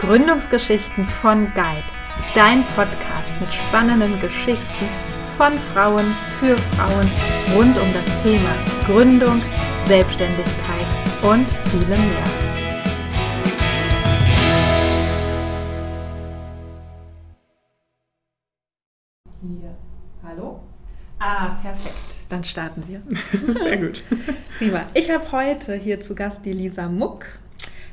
Gründungsgeschichten von Guide, dein Podcast mit spannenden Geschichten von Frauen für Frauen rund um das Thema Gründung, Selbstständigkeit und vielem mehr. Hier. Hallo? Ah, perfekt. Dann starten wir. Sehr gut. Prima. Ich habe heute hier zu Gast die Lisa Muck.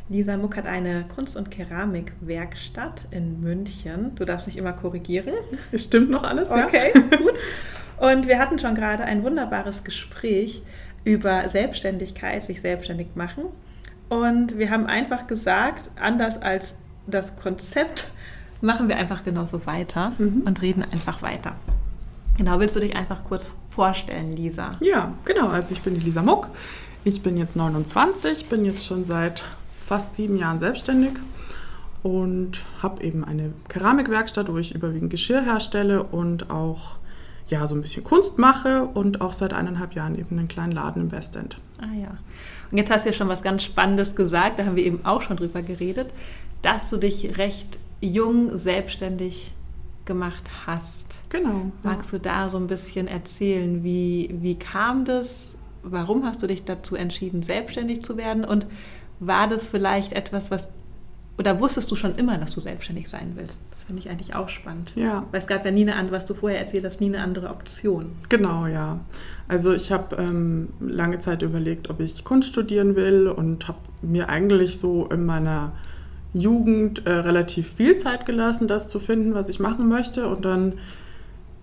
Lisa Muck hat eine Kunst- und Keramikwerkstatt in München. Du darfst mich immer korrigieren. Es stimmt noch alles, ja? Okay, gut. Und wir hatten schon gerade ein wunderbares Gespräch über Selbstständigkeit, sich selbstständig machen. Und wir haben einfach gesagt, anders als das Konzept, machen wir einfach genauso weiter mhm. und reden einfach weiter. Genau, willst du dich einfach kurz vorstellen, Lisa? Ja, genau. Also ich bin die Lisa Muck. Ich bin jetzt 29, bin jetzt schon seit fast sieben Jahren selbstständig und habe eben eine Keramikwerkstatt, wo ich überwiegend Geschirr herstelle und auch ja, so ein bisschen Kunst mache und auch seit eineinhalb Jahren eben einen kleinen Laden im Westend. Ah ja. Und jetzt hast du ja schon was ganz Spannendes gesagt, da haben wir eben auch schon drüber geredet, dass du dich recht jung selbstständig gemacht hast. Genau. Magst ja. du da so ein bisschen erzählen, wie, wie kam das? Warum hast du dich dazu entschieden, selbstständig zu werden? Und war das vielleicht etwas, was oder wusstest du schon immer, dass du selbstständig sein willst? Das finde ich eigentlich auch spannend. Ja. Weil es gab ja nie eine andere, was du vorher erzählt hast, nie eine andere Option. Genau, ja. Also ich habe ähm, lange Zeit überlegt, ob ich Kunst studieren will und habe mir eigentlich so in meiner Jugend äh, relativ viel Zeit gelassen, das zu finden, was ich machen möchte. Und dann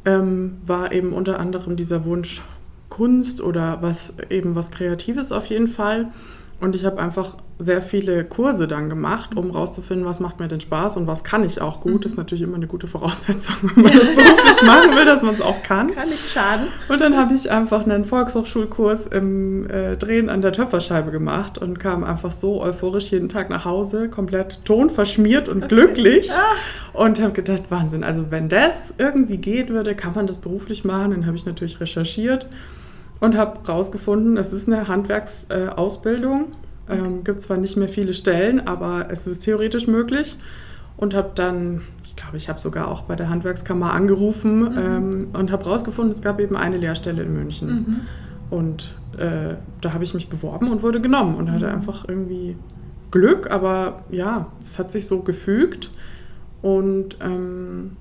ähm, war eben unter anderem dieser Wunsch Kunst oder was eben was Kreatives auf jeden Fall. Und ich habe einfach sehr viele Kurse dann gemacht, um rauszufinden, was macht mir denn Spaß und was kann ich auch gut. Mhm. Das ist natürlich immer eine gute Voraussetzung, wenn man das beruflich machen will, dass man es auch kann. Kann nicht schaden. Und dann habe ich einfach einen Volkshochschulkurs im äh, Drehen an der Töpferscheibe gemacht und kam einfach so euphorisch jeden Tag nach Hause, komplett tonverschmiert und okay. glücklich. Ah. Und habe gedacht, Wahnsinn, also wenn das irgendwie gehen würde, kann man das beruflich machen. Dann habe ich natürlich recherchiert und habe herausgefunden, es ist eine Handwerksausbildung. Äh, ähm, Gibt zwar nicht mehr viele Stellen, aber es ist theoretisch möglich. Und habe dann, ich glaube, ich habe sogar auch bei der Handwerkskammer angerufen mhm. ähm, und habe herausgefunden, es gab eben eine Lehrstelle in München. Mhm. Und äh, da habe ich mich beworben und wurde genommen und hatte mhm. einfach irgendwie Glück, aber ja, es hat sich so gefügt. Und ähm,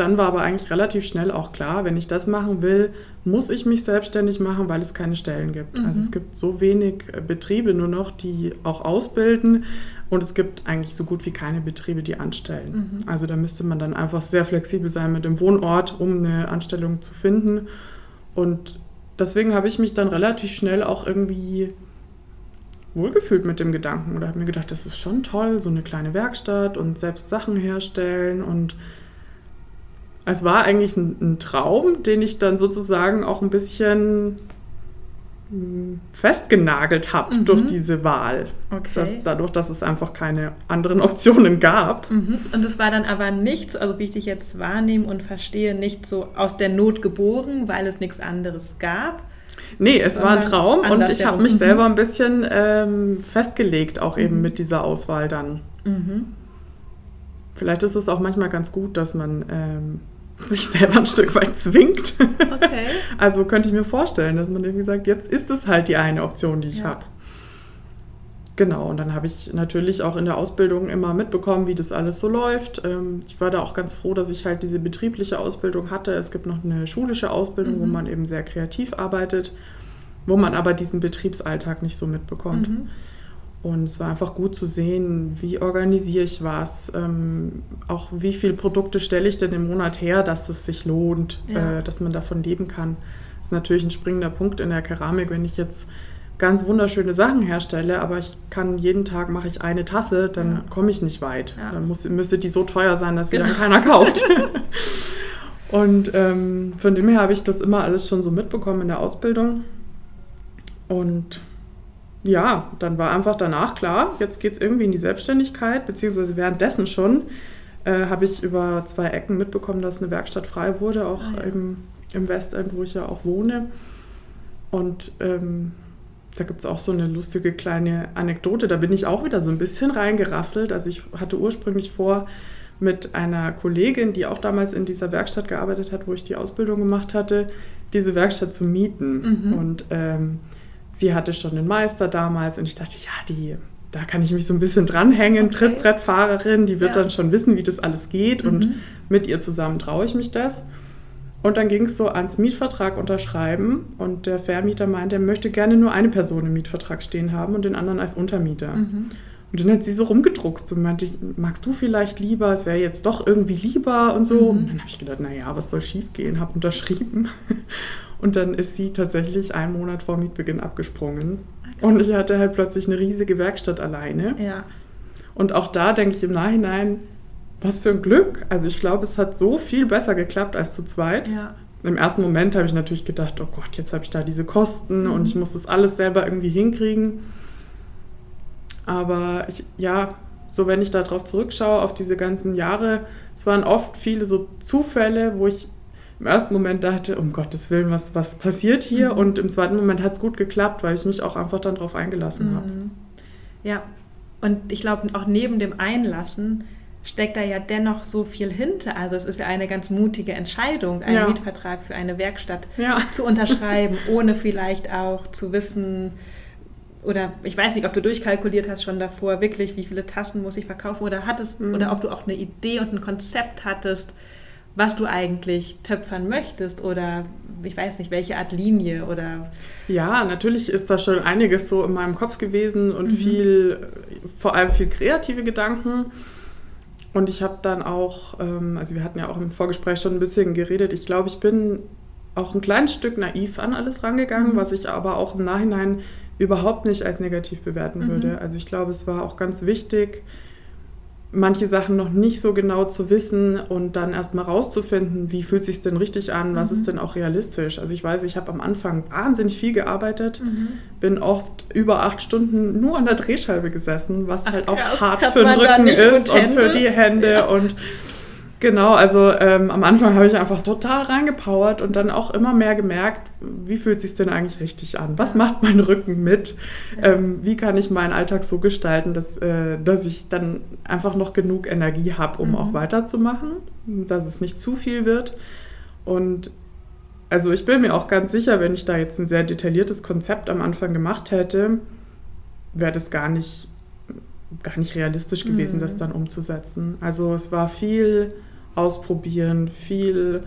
dann war aber eigentlich relativ schnell auch klar, wenn ich das machen will, muss ich mich selbstständig machen, weil es keine Stellen gibt. Mhm. Also es gibt so wenig äh, Betriebe nur noch, die auch ausbilden und es gibt eigentlich so gut wie keine Betriebe, die anstellen. Mhm. Also da müsste man dann einfach sehr flexibel sein mit dem Wohnort, um eine Anstellung zu finden. Und deswegen habe ich mich dann relativ schnell auch irgendwie wohlgefühlt mit dem Gedanken oder habe mir gedacht, das ist schon toll, so eine kleine Werkstatt und selbst Sachen herstellen und es war eigentlich ein, ein, Traum, den ich dann sozusagen auch ein bisschen hm, festgenagelt habe mhm. durch diese Wahl. Okay. Dass, dadurch, dass es einfach keine anderen Optionen gab. Mhm. Und es war dann aber nichts, also wie ich dich jetzt wahrnehme und verstehe, nicht so aus der Not geboren, weil es nichts anderes gab. Nee, es war ein Traum und ich habe mich mhm. selber ein bisschen ähm, festgelegt, auch eben mhm. mit dieser Auswahl dann. Mhm. Vielleicht ist es auch manchmal ganz gut, dass man ähm, sich selber ein Stück weit zwingt. Okay. Also könnte ich mir vorstellen, dass man irgendwie sagt, jetzt ist es halt die eine Option, die ich ja. habe. Genau, und dann habe ich natürlich auch in der Ausbildung immer mitbekommen, wie das alles so läuft. Ähm, ich war da auch ganz froh, dass ich halt diese betriebliche Ausbildung hatte. Es gibt noch eine schulische Ausbildung, mhm. wo man eben sehr kreativ arbeitet, wo man aber diesen Betriebsalltag nicht so mitbekommt. Mhm. Und es war einfach gut zu sehen, wie organisiere ich was, ähm, auch wie viele Produkte stelle ich denn im Monat her, dass es sich lohnt, ja. äh, dass man davon leben kann. Das ist natürlich ein springender Punkt in der Keramik, wenn ich jetzt ganz wunderschöne Sachen herstelle, aber ich kann jeden Tag mache ich eine Tasse, dann ja. komme ich nicht weit. Ja. Dann muss, müsste die so teuer sein, dass sie genau. dann keiner kauft. Und ähm, von dem her habe ich das immer alles schon so mitbekommen in der Ausbildung. Und ja, dann war einfach danach klar, jetzt geht es irgendwie in die Selbstständigkeit, beziehungsweise währenddessen schon äh, habe ich über zwei Ecken mitbekommen, dass eine Werkstatt frei wurde, auch ah, ja. im, im Westend, wo ich ja auch wohne. Und ähm, da gibt es auch so eine lustige kleine Anekdote. Da bin ich auch wieder so ein bisschen reingerasselt. Also ich hatte ursprünglich vor, mit einer Kollegin, die auch damals in dieser Werkstatt gearbeitet hat, wo ich die Ausbildung gemacht hatte, diese Werkstatt zu mieten. Mhm. Und ähm, sie hatte schon den Meister damals und ich dachte, ja, die, da kann ich mich so ein bisschen dranhängen, okay. Trittbrettfahrerin, die wird ja. dann schon wissen, wie das alles geht mhm. und mit ihr zusammen traue ich mich das. Und dann ging es so ans Mietvertrag unterschreiben und der Vermieter meinte, er möchte gerne nur eine Person im Mietvertrag stehen haben und den anderen als Untermieter. Mhm. Und dann hat sie so rumgedruckst und meinte, magst du vielleicht lieber, es wäre jetzt doch irgendwie lieber und so. Mhm. Und dann habe ich gedacht, naja, was soll schiefgehen? Habe unterschrieben. Und dann ist sie tatsächlich einen Monat vor Mietbeginn abgesprungen. Okay. Und ich hatte halt plötzlich eine riesige Werkstatt alleine. Ja. Und auch da denke ich im Nachhinein, was für ein Glück. Also ich glaube, es hat so viel besser geklappt als zu zweit. Ja. Im ersten Moment habe ich natürlich gedacht, oh Gott, jetzt habe ich da diese Kosten mhm. und ich muss das alles selber irgendwie hinkriegen. Aber ich, ja, so wenn ich darauf zurückschaue, auf diese ganzen Jahre, es waren oft viele so Zufälle, wo ich im ersten Moment dachte, um Gottes Willen, was, was passiert hier? Mhm. Und im zweiten Moment hat es gut geklappt, weil ich mich auch einfach dann darauf eingelassen mhm. habe. Ja, und ich glaube, auch neben dem Einlassen steckt da ja dennoch so viel hinter. Also es ist ja eine ganz mutige Entscheidung, einen ja. Mietvertrag für eine Werkstatt ja. zu unterschreiben, ohne vielleicht auch zu wissen, oder ich weiß nicht, ob du durchkalkuliert hast schon davor, wirklich, wie viele Tassen muss ich verkaufen oder hattest, mhm. oder ob du auch eine Idee und ein Konzept hattest, was du eigentlich töpfern möchtest oder ich weiß nicht, welche Art Linie oder. Ja, natürlich ist da schon einiges so in meinem Kopf gewesen und mhm. viel, vor allem viel kreative Gedanken. Und ich habe dann auch, ähm, also wir hatten ja auch im Vorgespräch schon ein bisschen geredet, ich glaube, ich bin auch ein kleines Stück naiv an alles rangegangen, mhm. was ich aber auch im Nachhinein überhaupt nicht als negativ bewerten mhm. würde. Also ich glaube, es war auch ganz wichtig, manche Sachen noch nicht so genau zu wissen und dann erstmal rauszufinden, wie fühlt sich denn richtig an, was mhm. ist denn auch realistisch. Also ich weiß, ich habe am Anfang wahnsinnig viel gearbeitet, mhm. bin oft über acht Stunden nur an der Drehscheibe gesessen, was Ach, halt auch krass, hart für den Rücken ist und für die Hände ja. und Genau, also ähm, am Anfang habe ich einfach total reingepowert und dann auch immer mehr gemerkt, wie fühlt sich denn eigentlich richtig an? Was macht mein Rücken mit? Ähm, wie kann ich meinen Alltag so gestalten, dass, äh, dass ich dann einfach noch genug Energie habe, um mhm. auch weiterzumachen, dass es nicht zu viel wird. Und also ich bin mir auch ganz sicher, wenn ich da jetzt ein sehr detailliertes Konzept am Anfang gemacht hätte, wäre das gar nicht, gar nicht realistisch gewesen, mhm. das dann umzusetzen. Also es war viel ausprobieren, viel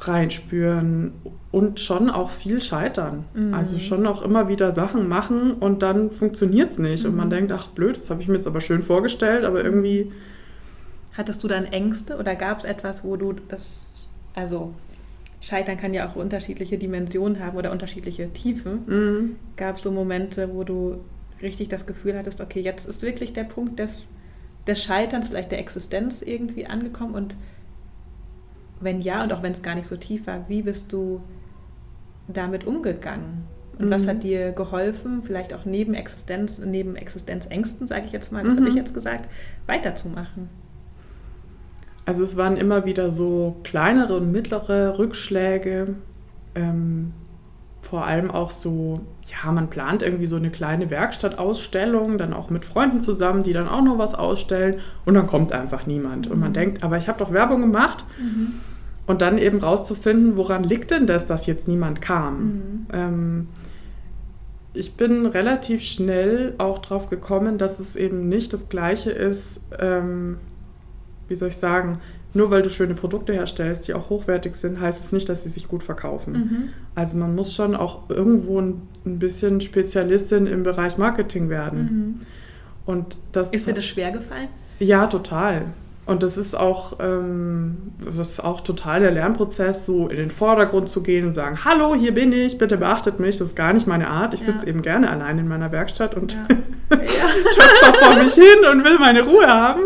reinspüren und schon auch viel scheitern. Mhm. Also schon auch immer wieder Sachen machen und dann funktioniert es nicht. Mhm. Und man mhm. denkt, ach blöd, das habe ich mir jetzt aber schön vorgestellt, aber irgendwie. Hattest du dann Ängste oder gab es etwas, wo du das, also Scheitern kann ja auch unterschiedliche Dimensionen haben oder unterschiedliche Tiefen. Mhm. Gab es so Momente, wo du richtig das Gefühl hattest, okay, jetzt ist wirklich der Punkt des, des Scheiterns, vielleicht der Existenz irgendwie angekommen und wenn ja und auch wenn es gar nicht so tief war, wie bist du damit umgegangen? Und mhm. was hat dir geholfen, vielleicht auch neben Existenz, neben Existenzängsten, sage ich jetzt mal, das mhm. habe ich jetzt gesagt, weiterzumachen? Also es waren immer wieder so kleinere und mittlere Rückschläge. Ähm, vor allem auch so, ja, man plant irgendwie so eine kleine Werkstattausstellung, dann auch mit Freunden zusammen, die dann auch noch was ausstellen und dann kommt einfach niemand. Mhm. Und man mhm. denkt, aber ich habe doch Werbung gemacht. Mhm. Und dann eben rauszufinden, woran liegt denn das, dass jetzt niemand kam. Mhm. Ähm, ich bin relativ schnell auch drauf gekommen, dass es eben nicht das Gleiche ist, ähm, wie soll ich sagen, nur weil du schöne Produkte herstellst, die auch hochwertig sind, heißt es nicht, dass sie sich gut verkaufen. Mhm. Also man muss schon auch irgendwo ein, ein, bisschen Spezialistin im Bereich Marketing werden. Mhm. Und das, ist dir das schwer gefallen? Ja, total. Und das ist auch, ähm, das ist auch total der Lernprozess, so in den Vordergrund zu gehen und sagen, hallo, hier bin ich, bitte beachtet mich, das ist gar nicht meine Art. Ich ja. sitze eben gerne allein in meiner Werkstatt und ja. töpfer vor mich hin und will meine Ruhe haben.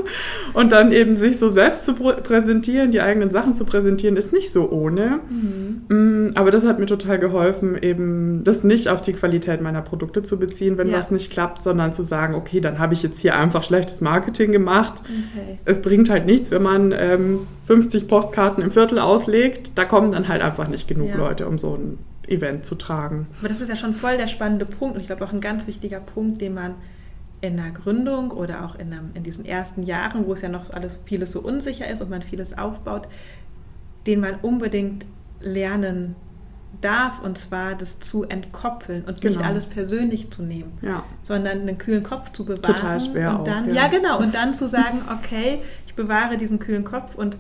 Und dann eben sich so selbst zu präsentieren, die eigenen Sachen zu präsentieren, ist nicht so ohne. Mhm. Mm, aber das hat mir total geholfen, eben das nicht auf die Qualität meiner Produkte zu beziehen, wenn ja. was nicht klappt, sondern zu sagen, okay, dann habe ich jetzt hier einfach schlechtes Marketing gemacht. Okay. Es bringt halt nichts, wenn man ähm, 50 Postkarten im Viertel auslegt. Da kommen dann halt einfach nicht genug ja. Leute, um so ein Event zu tragen. Aber das ist ja schon voll der spannende Punkt und ich glaube auch ein ganz wichtiger Punkt, den man in der Gründung oder auch in, einem, in diesen ersten Jahren, wo es ja noch alles vieles so unsicher ist und man vieles aufbaut, den man unbedingt lernen darf, und zwar das zu entkoppeln und genau. nicht alles persönlich zu nehmen, ja. sondern einen kühlen Kopf zu bewahren. Total schwer und auch, dann, ja. ja. genau, und dann zu sagen, okay, ich bewahre diesen kühlen Kopf und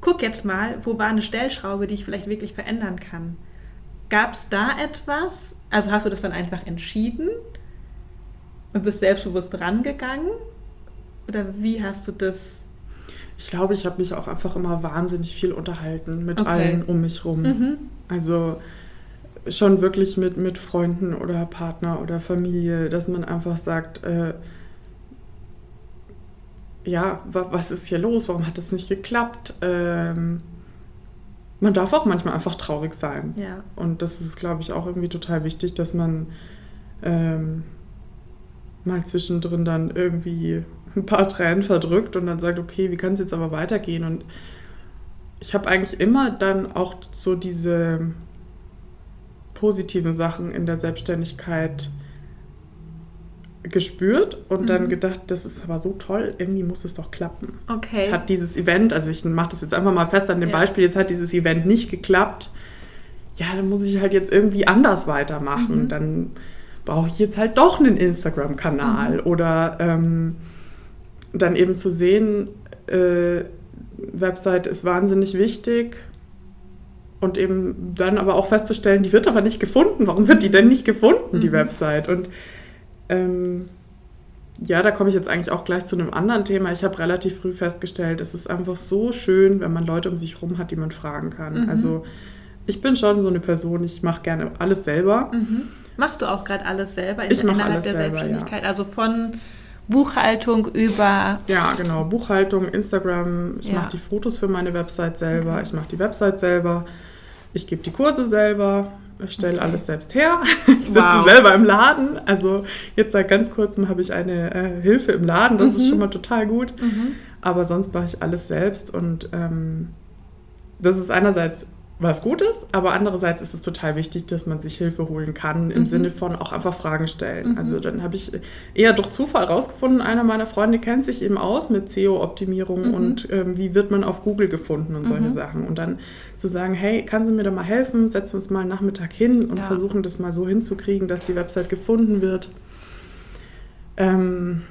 guck jetzt mal, wo war eine Stellschraube, die ich vielleicht wirklich verändern kann. Gab es da etwas? Also hast du das dann einfach entschieden und bist selbstbewusst rangegangen? Oder wie hast du das ich glaube, ich habe mich auch einfach immer wahnsinnig viel unterhalten mit okay. allen um mich rum. Mhm. Also schon wirklich mit, mit Freunden oder Partner oder Familie, dass man einfach sagt, äh, ja, was ist hier los? Warum hat das nicht geklappt? Ähm, man darf auch manchmal einfach traurig sein. Ja. Und das ist, glaube ich, auch irgendwie total wichtig, dass man ähm, mal zwischendrin dann irgendwie ein paar Tränen verdrückt und dann sagt, okay, wie kann es jetzt aber weitergehen? Und ich habe eigentlich immer dann auch so diese positiven Sachen in der Selbstständigkeit gespürt und mhm. dann gedacht, das ist aber so toll, irgendwie muss es doch klappen. Okay. Jetzt hat dieses Event, also ich mache das jetzt einfach mal fest an dem ja. Beispiel, jetzt hat dieses Event nicht geklappt. Ja, dann muss ich halt jetzt irgendwie anders weitermachen. Mhm. Dann brauche ich jetzt halt doch einen Instagram-Kanal mhm. oder ähm, dann eben zu sehen, äh, Website ist wahnsinnig wichtig und eben dann aber auch festzustellen, die wird aber nicht gefunden. Warum wird die denn nicht gefunden, die mhm. Website? Und ähm, ja, da komme ich jetzt eigentlich auch gleich zu einem anderen Thema. Ich habe relativ früh festgestellt, es ist einfach so schön, wenn man Leute um sich herum hat, die man fragen kann. Mhm. Also ich bin schon so eine Person, ich mache gerne alles selber. Mhm. Machst du auch gerade alles selber in, ich innerhalb alles der selber, Selbstständigkeit? Ja. Also von Buchhaltung über. Ja, genau. Buchhaltung, Instagram. Ich ja. mache die Fotos für meine Website selber. Okay. Ich mache die Website selber. Ich gebe die Kurse selber. Ich stelle okay. alles selbst her. Ich sitze wow. selber im Laden. Also jetzt seit ganz kurzem habe ich eine äh, Hilfe im Laden. Das mhm. ist schon mal total gut. Mhm. Aber sonst mache ich alles selbst. Und ähm, das ist einerseits was Gutes, aber andererseits ist es total wichtig, dass man sich Hilfe holen kann, im mhm. Sinne von auch einfach Fragen stellen. Mhm. Also dann habe ich eher durch Zufall rausgefunden, einer meiner Freunde kennt sich eben aus mit SEO-Optimierung mhm. und ähm, wie wird man auf Google gefunden und solche mhm. Sachen. Und dann zu sagen, hey, kann sie mir da mal helfen, setzen wir uns mal einen Nachmittag hin und ja. versuchen das mal so hinzukriegen, dass die Website gefunden wird. Ähm,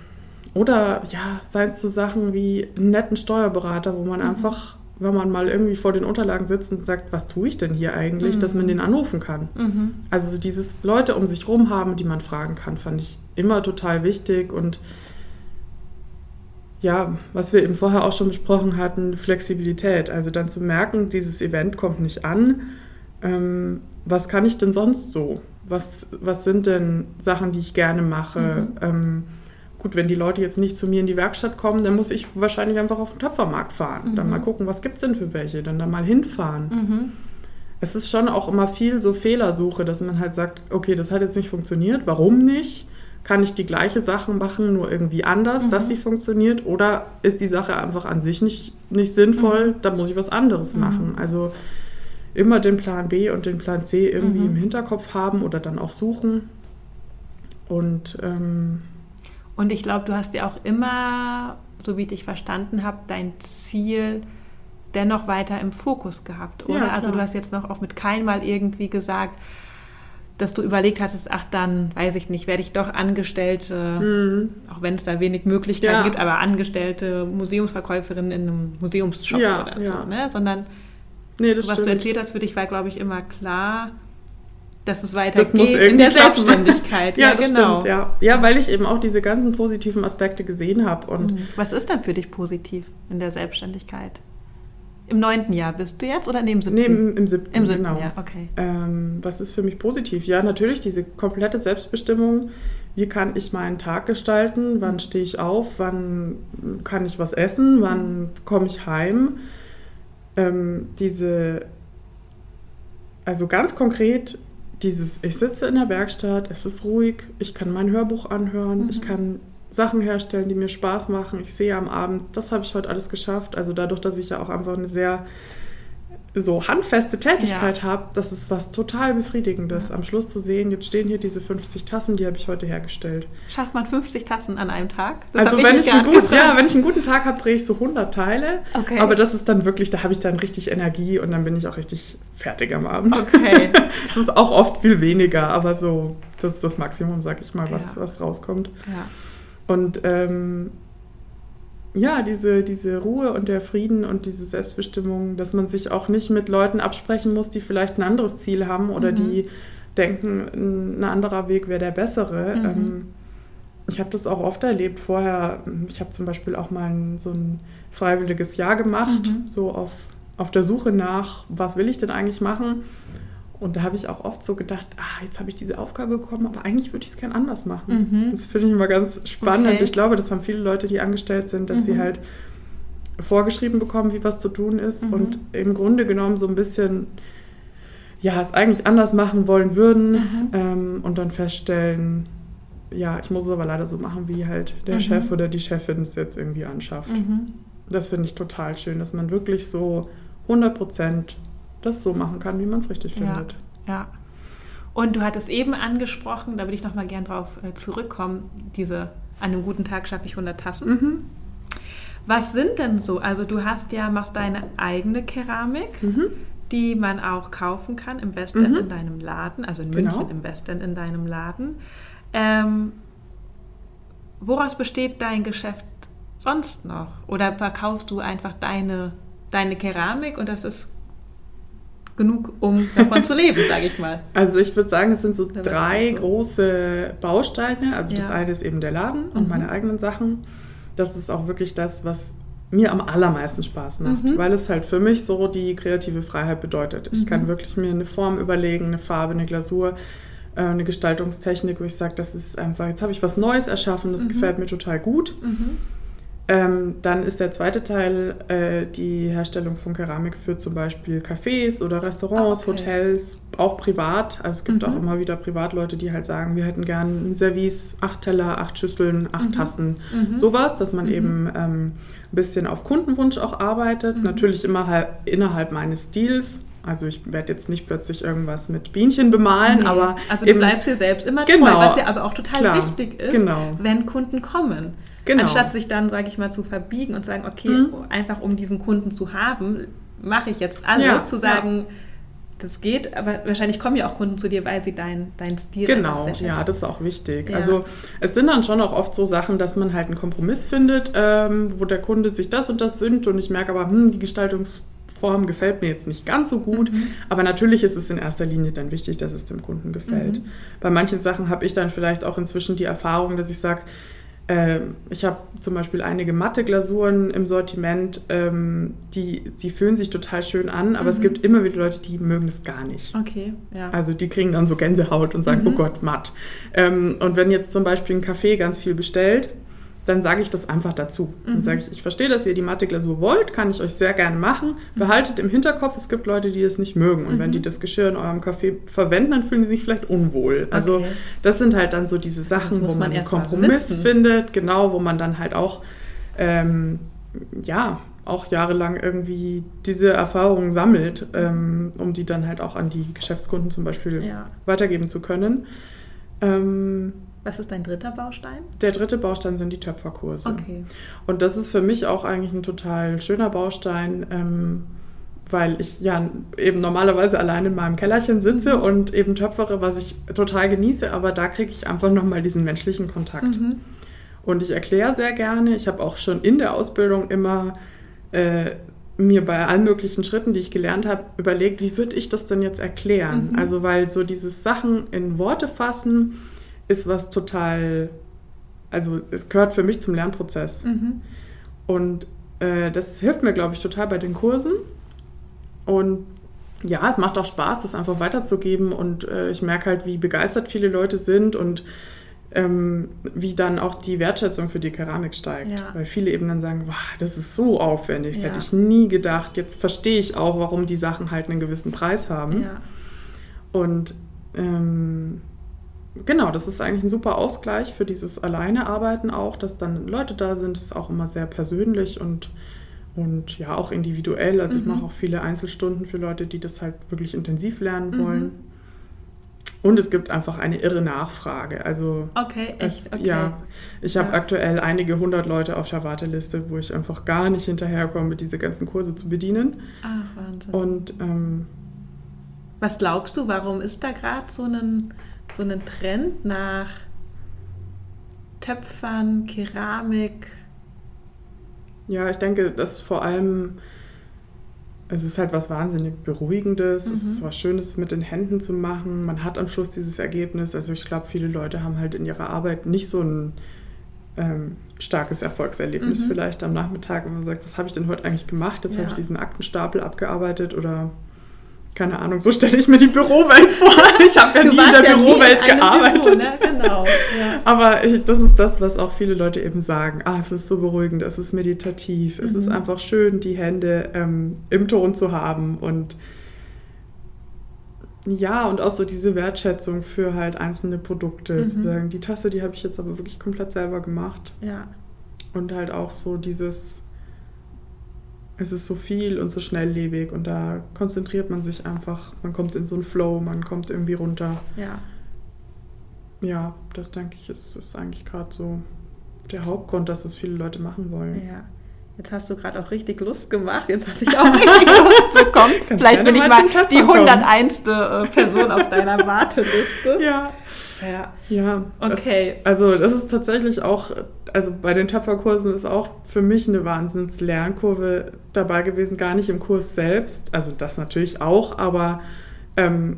oder ja, seien es so Sachen wie einen netten Steuerberater, wo man mhm. einfach wenn man mal irgendwie vor den Unterlagen sitzt und sagt, was tue ich denn hier eigentlich, mhm. dass man mhm. den anrufen kann. Mhm. Also so dieses Leute um sich rum haben, die man fragen kann, fand ich immer total wichtig und ja, was wir eben vorher auch schon besprochen hatten, Flexibilität. Also dann zu merken, dieses Event kommt nicht an. Ähm, was kann ich denn sonst so? Was, was sind denn Sachen, die ich gerne mache? Mhm. Ähm, gut, wenn die Leute jetzt nicht zu mir in die Werkstatt kommen, dann muss ich wahrscheinlich einfach auf den Töpfermarkt fahren. Mhm. Dann mal gucken, was gibt es denn für welche, dann da mal hinfahren. Mhm. Es ist schon auch immer viel so Fehlersuche, dass man halt sagt, okay, das hat jetzt nicht funktioniert, warum nicht? Kann ich die gleiche Sache machen, nur irgendwie anders, mhm. dass sie funktioniert? Oder ist die Sache einfach an sich nicht, nicht sinnvoll, mhm. dann muss ich was anderes mhm. machen. Also immer den Plan B und den Plan C irgendwie mhm. im Hinterkopf haben oder dann auch suchen. Und ähm, und ich glaube, du hast ja auch immer, so wie ich dich verstanden habe, dein Ziel dennoch weiter im Fokus gehabt, oder? Ja, also du hast jetzt noch auch mit keinem Mal irgendwie gesagt, dass du überlegt hattest, ach dann, weiß ich nicht, werde ich doch Angestellte, mhm. auch wenn es da wenig Möglichkeiten ja. gibt, aber Angestellte Museumsverkäuferin in einem Museumsshop ja, oder so, ne? Sondern nee, was stimmt. du erzählt hast, für dich war, glaube ich, immer klar, dass es weitergeht das muss in der klappen. Selbstständigkeit. ja, ja genau. Stimmt, ja. ja, weil ich eben auch diese ganzen positiven Aspekte gesehen habe. Und mhm. Was ist denn für dich positiv in der Selbstständigkeit? Im neunten Jahr bist du jetzt oder neben siebten? Neben im siebten, Im siebten genau. Jahr, okay. Ähm, was ist für mich positiv? Ja, natürlich diese komplette Selbstbestimmung. Wie kann ich meinen Tag gestalten? Wann stehe ich auf? Wann kann ich was essen? Wann komme ich heim? Ähm, diese, also ganz konkret dieses, ich sitze in der Werkstatt, es ist ruhig, ich kann mein Hörbuch anhören, mhm. ich kann Sachen herstellen, die mir Spaß machen. Ich sehe am Abend, das habe ich heute alles geschafft. Also dadurch, dass ich ja auch einfach eine sehr so handfeste Tätigkeit ja. habe, das ist was total Befriedigendes. Ja. Am Schluss zu sehen, jetzt stehen hier diese 50 Tassen, die habe ich heute hergestellt. Schafft man 50 Tassen an einem Tag? Das also wenn ich, einen gut, ja, wenn ich einen guten Tag habe, drehe ich so 100 Teile. Okay. Aber das ist dann wirklich, da habe ich dann richtig Energie und dann bin ich auch richtig fertig am Abend. Okay. das ist auch oft viel weniger, aber so, das ist das Maximum, sag ich mal, was, ja. was rauskommt. Ja. Und ähm, ja, diese, diese Ruhe und der Frieden und diese Selbstbestimmung, dass man sich auch nicht mit Leuten absprechen muss, die vielleicht ein anderes Ziel haben oder mhm. die denken, ein anderer Weg wäre der bessere. Mhm. Ähm, ich habe das auch oft erlebt vorher. Ich habe zum Beispiel auch mal ein, so ein freiwilliges Jahr gemacht, mhm. so auf, auf der Suche nach, was will ich denn eigentlich machen. Und da habe ich auch oft so gedacht, ah, jetzt habe ich diese Aufgabe bekommen, aber eigentlich würde ich es gern anders machen. Mhm. Das finde ich immer ganz spannend. Okay. Ich glaube, das haben viele Leute, die angestellt sind, dass mhm. sie halt vorgeschrieben bekommen, wie was zu tun ist mhm. und im Grunde genommen so ein bisschen, ja, es eigentlich anders machen wollen würden mhm. ähm, und dann feststellen, ja, ich muss es aber leider so machen, wie halt der mhm. Chef oder die Chefin es jetzt irgendwie anschafft. Mhm. Das finde ich total schön, dass man wirklich so 100 Prozent das so machen kann, wie man es richtig findet. Ja, ja. Und du hattest eben angesprochen, da würde ich noch mal gern drauf äh, zurückkommen, diese an einem guten Tag schaffe ich 100 Tassen. Mhm. Was sind denn so? Also du hast ja, machst deine eigene Keramik, mhm. die man auch kaufen kann im Westend mhm. in deinem Laden, also in München genau. im Westend in deinem Laden. Ähm, woraus besteht dein Geschäft sonst noch? Oder verkaufst du einfach deine, deine Keramik und das ist genug, um davon zu leben, sage ich mal. Also ich würde sagen, es sind so drei so? große Bausteine. Also ja. das eine ist eben der Laden und mhm. meine eigenen Sachen. Das ist auch wirklich das, was mir am allermeisten Spaß macht, mhm. weil es halt für mich so die kreative Freiheit bedeutet. Ich mhm. kann wirklich mir eine Form überlegen, eine Farbe, eine Glasur, äh, eine Gestaltungstechnik, wo ich sage, das ist einfach, jetzt habe ich was Neues erschaffen, das mhm. gefällt mir total gut. Ähm, dann ist der zweite Teil äh, die Herstellung von Keramik für zum Beispiel Cafés oder Restaurants, okay. Hotels, auch privat. Also es gibt mhm. auch immer wieder Privatleute, die halt sagen, wir hätten gern ein Service, acht Teller, acht Schüsseln, acht mhm. Tassen, mhm. sowas, dass man mhm. eben ähm, ein bisschen auf Kundenwunsch auch arbeitet. Mhm. Natürlich immer halt innerhalb meines Stils. Also ich werde jetzt nicht plötzlich irgendwas mit Bienchen bemalen, nee. aber also du eben, bleibst dir selbst immer genau, treu, was ja aber auch total klar, wichtig ist, genau. wenn Kunden kommen. Genau. Anstatt sich dann, sage ich mal, zu verbiegen und sagen, okay, mhm. einfach um diesen Kunden zu haben, mache ich jetzt alles, ja, zu sagen, ja. das geht, aber wahrscheinlich kommen ja auch Kunden zu dir, weil sie deinen dein Stil Genau, sehr ja, das ist auch wichtig. Ja. Also es sind dann schon auch oft so Sachen, dass man halt einen Kompromiss findet, ähm, wo der Kunde sich das und das wünscht und ich merke aber, hm, die Gestaltungsform gefällt mir jetzt nicht ganz so gut. Mhm. Aber natürlich ist es in erster Linie dann wichtig, dass es dem Kunden gefällt. Mhm. Bei manchen Sachen habe ich dann vielleicht auch inzwischen die Erfahrung, dass ich sage, ähm, ich habe zum Beispiel einige matte Glasuren im Sortiment, ähm, die, die fühlen sich total schön an, aber mhm. es gibt immer wieder Leute, die mögen es gar nicht. Okay, ja. Also die kriegen dann so Gänsehaut und sagen, mhm. oh Gott, matt. Ähm, und wenn jetzt zum Beispiel ein Café ganz viel bestellt, dann sage ich das einfach dazu. Mhm. Dann sage ich, ich verstehe, dass ihr die matte Glasur wollt, kann ich euch sehr gerne machen. Mhm. Behaltet im Hinterkopf, es gibt Leute, die das nicht mögen. Und mhm. wenn die das Geschirr in eurem Café verwenden, dann fühlen sie sich vielleicht unwohl. Also okay. das sind halt dann so diese Sachen, wo man einen Kompromiss findet, genau, wo man dann halt auch, ähm, ja, auch jahrelang irgendwie diese Erfahrungen sammelt, ähm, um die dann halt auch an die Geschäftskunden zum Beispiel ja. weitergeben zu können. Ähm, was ist dein dritter Baustein? Der dritte Baustein sind die Töpferkurse. Okay. Und das ist für mich auch eigentlich ein total schöner Baustein, ähm, weil ich ja eben normalerweise allein in meinem Kellerchen sitze mhm. und eben töpfere, was ich total genieße, aber da kriege ich einfach nochmal diesen menschlichen Kontakt. Mhm. Und ich erkläre sehr gerne, ich habe auch schon in der Ausbildung immer äh, mir bei allen möglichen Schritten, die ich gelernt habe, überlegt, wie würde ich das denn jetzt erklären? Mhm. Also weil so dieses Sachen in Worte fassen, ist was total, also es gehört für mich zum Lernprozess. Mhm. Und äh, das hilft mir, glaube ich, total bei den Kursen. Und ja, es macht auch Spaß, das einfach weiterzugeben. Und äh, ich merke halt, wie begeistert viele Leute sind und ähm, wie dann auch die Wertschätzung für die Keramik steigt. Ja. Weil viele eben dann sagen, wow, das ist so aufwendig, das ja. hätte ich nie gedacht. Jetzt verstehe ich auch, warum die Sachen halt einen gewissen Preis haben. Ja. Und ähm, genau, das ist eigentlich ein super Ausgleich für dieses Alleinearbeiten auch, dass dann Leute da sind. Das ist auch immer sehr persönlich und, Und ja, auch individuell. Also ich Mhm. mache auch viele Einzelstunden für Leute, die das halt wirklich intensiv lernen Mhm. wollen. Und es gibt einfach eine irre Nachfrage. Also Okay, es, echt, okay. ja, ich habe Ja. aktuell einige hundert Leute auf der Warteliste, wo ich einfach gar nicht hinterherkomme, diese ganzen Kurse zu bedienen. Ach, Wahnsinn. Und ähm, Was glaubst du, warum ist da gerade so ein, so ein Trend nach Töpfern, Keramik? ja, ich denke, dass vor allem es ist halt was wahnsinnig Beruhigendes, es ist Mhm. was Schönes mit den Händen zu machen. Man hat am Schluss dieses Ergebnis. Also ich glaube, viele Leute haben halt in ihrer Arbeit nicht so ein ähm, starkes Erfolgserlebnis Mhm. vielleicht am Nachmittag, wenn man sagt, was habe ich denn heute eigentlich gemacht? Jetzt Ja. habe ich diesen Aktenstapel abgearbeitet oder keine Ahnung, so stelle ich mir die Bürowelt vor. Ich habe ja Du nie in der ja in Bürowelt einem gearbeitet. Büro, ne? Genau. Ja. Aber ich, das ist das, was auch viele Leute eben sagen. Ah, es ist so beruhigend, es ist meditativ, es ist Mhm. einfach schön, die Hände ähm, im Ton zu haben und ja, und auch so diese Wertschätzung für halt einzelne Produkte. Mhm. Zu sagen, die Tasse, die habe ich jetzt aber wirklich komplett selber gemacht. ja. Und halt auch so dieses, es ist so viel und so schnelllebig und da konzentriert man sich einfach, man kommt in so einen Flow, man kommt irgendwie runter. Ja. Ja, das denke ich, ist, ist eigentlich gerade so der Hauptgrund, dass es viele Leute machen wollen. Ja. Jetzt hast du gerade auch richtig Lust gemacht. Jetzt habe ich auch richtig Lust bekommen. Kannst Vielleicht bin ich mal die kommen. 101. äh, Person auf deiner Warteliste. Ja, Ja. ja. Okay. Das, also das ist tatsächlich auch, also bei den Töpferkursen ist auch für mich eine Wahnsinns-Lernkurve dabei gewesen, gar nicht im Kurs selbst, also das natürlich auch, aber ähm,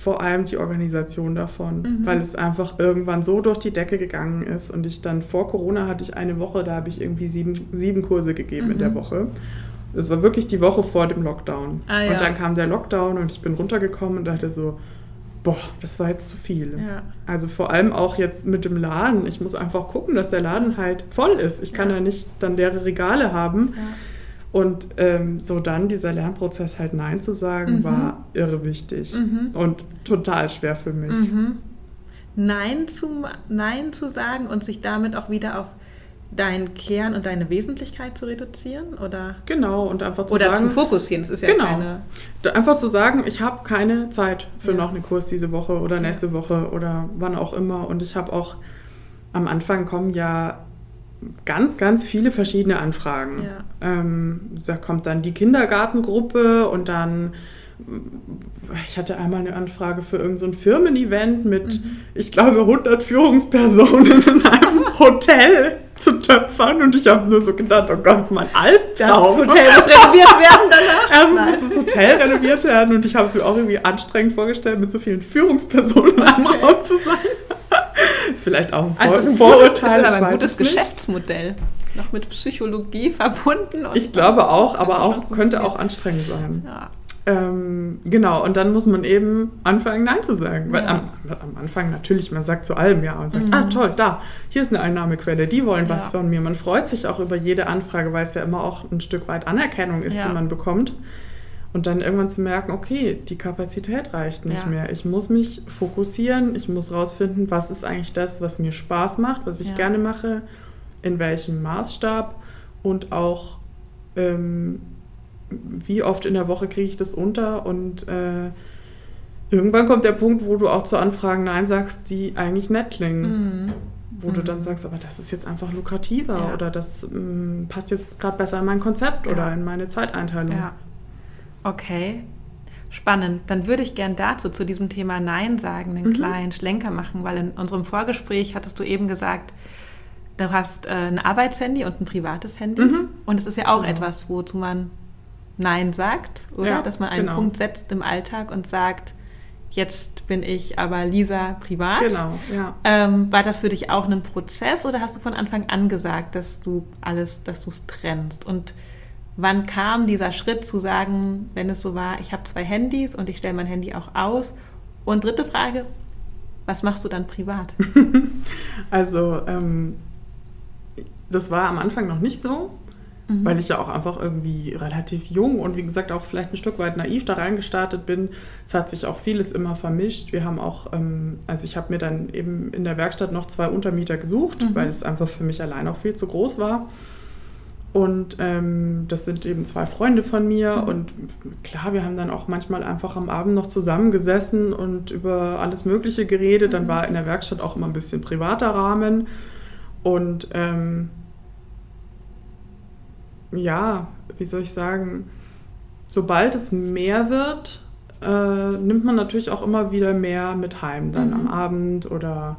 vor allem die Organisation davon, Mhm. weil es einfach irgendwann so durch die Decke gegangen ist und ich dann vor Corona hatte ich eine Woche, da habe ich irgendwie sieben, sieben Kurse gegeben in der Mhm. Woche. Das war wirklich die Woche vor dem Lockdown. Ah, ja. Und dann kam der Lockdown und ich bin runtergekommen und dachte so, boah, das war jetzt zu viel. Ja. Also vor allem auch jetzt mit dem Laden. Ich muss einfach gucken, dass der Laden halt voll ist. Ich kann Ja. ja nicht dann leere Regale haben. Ja. Und ähm, so dann dieser Lernprozess halt Nein zu sagen, Mhm. war irre wichtig Mhm. und total schwer für mich. Mhm. Nein, zu, Nein zu sagen und sich damit auch wieder auf deinen Kern und deine Wesentlichkeit zu reduzieren? Oder, Genau, und einfach zu oder sagen, zu fokussieren. Das ist ja Genau. keine. einfach zu sagen, ich habe keine Zeit für Ja. noch einen Kurs diese Woche oder nächste Woche oder wann auch immer. Und ich habe auch am Anfang kommen ja ganz, ganz viele verschiedene Anfragen. Ja. Ähm, da kommt dann die Kindergartengruppe und dann, ich hatte einmal eine Anfrage für irgendein so Firmen-Event mit, Mhm. ich glaube, 100 Führungspersonen in einem Hotel zu töpfern und ich habe nur so gedacht, oh Gott, das ist mein Das Albtraum. Hotel muss renoviert werden danach. Erstens Nein. muss das Hotel renoviert werden und ich habe es mir auch irgendwie anstrengend vorgestellt, mit so vielen Führungspersonen Okay. Raum zu sein. ist vielleicht auch ein, Vor Also das ist ein Vorurteil. gutes, das ist aber ein gutes. Geschäftsmodell. Noch mit Psychologie verbunden. und- Ich glaube auch, aber Könnte auch auch könnte auch anstrengend sein. Ja. Ähm, genau, und dann muss man eben anfangen, Nein zu sagen. Weil Ja. am, am Anfang natürlich, man sagt zu allem Ja und sagt, Mhm. ah toll, da, hier ist eine Einnahmequelle, die wollen was Ja. von mir. Man freut sich auch über jede Anfrage, weil es ja immer auch ein Stück weit Anerkennung ist, die man bekommt. Und dann irgendwann zu merken, okay, die Kapazität reicht nicht Ja. mehr. Ich muss mich fokussieren, ich muss rausfinden, was ist eigentlich das, was mir Spaß macht, was ich Ja. gerne mache, in welchem Maßstab und auch ähm, wie oft in der Woche kriege ich das unter und äh, irgendwann kommt der Punkt, wo du auch zu Anfragen Nein sagst, die eigentlich nett klingen. Mhm. Wo du Mhm. dann sagst, aber das ist jetzt einfach lukrativer Ja. oder das ähm, passt jetzt gerade besser in mein Konzept Ja. oder in meine Zeiteinteilung. Ja. Okay. Spannend. Dann würde ich gern dazu, zu diesem Thema Nein sagen, einen Mhm. kleinen Schlenker machen, weil in unserem Vorgespräch hattest du eben gesagt, du hast äh, ein Arbeitshandy und ein privates Handy. Mhm. Und es ist ja auch Genau. etwas, wozu man Nein sagt, oder? Ja, Dass man einen genau. Punkt setzt im Alltag und sagt, jetzt bin ich aber Lisa privat. Genau, ja. Ähm, war das für dich auch ein Prozess oder hast du von Anfang an gesagt, dass du alles, dass du es trennst? Und wann kam dieser Schritt zu sagen, wenn es so war, ich habe zwei Handys und ich stelle mein Handy auch aus? Und dritte Frage, was machst du dann privat? Also, ähm, das war am Anfang noch nicht so, Mhm. weil ich ja auch einfach irgendwie relativ jung und wie gesagt auch vielleicht ein Stück weit naiv da reingestartet bin. Es hat sich auch vieles immer vermischt. Wir haben auch, ähm, also ich habe mir dann eben in der Werkstatt noch zwei Untermieter gesucht, Mhm. weil es einfach für mich allein auch viel zu groß war. Und ähm, das sind eben zwei Freunde von mir. Mhm. Und klar, wir haben dann auch manchmal einfach am Abend noch zusammengesessen und über alles Mögliche geredet. Dann Mhm. war in der Werkstatt auch immer ein bisschen privater Rahmen. Und ähm, ja, wie soll ich sagen, sobald es mehr wird, äh, nimmt man natürlich auch immer wieder mehr mit heim, dann Mhm. am Abend oder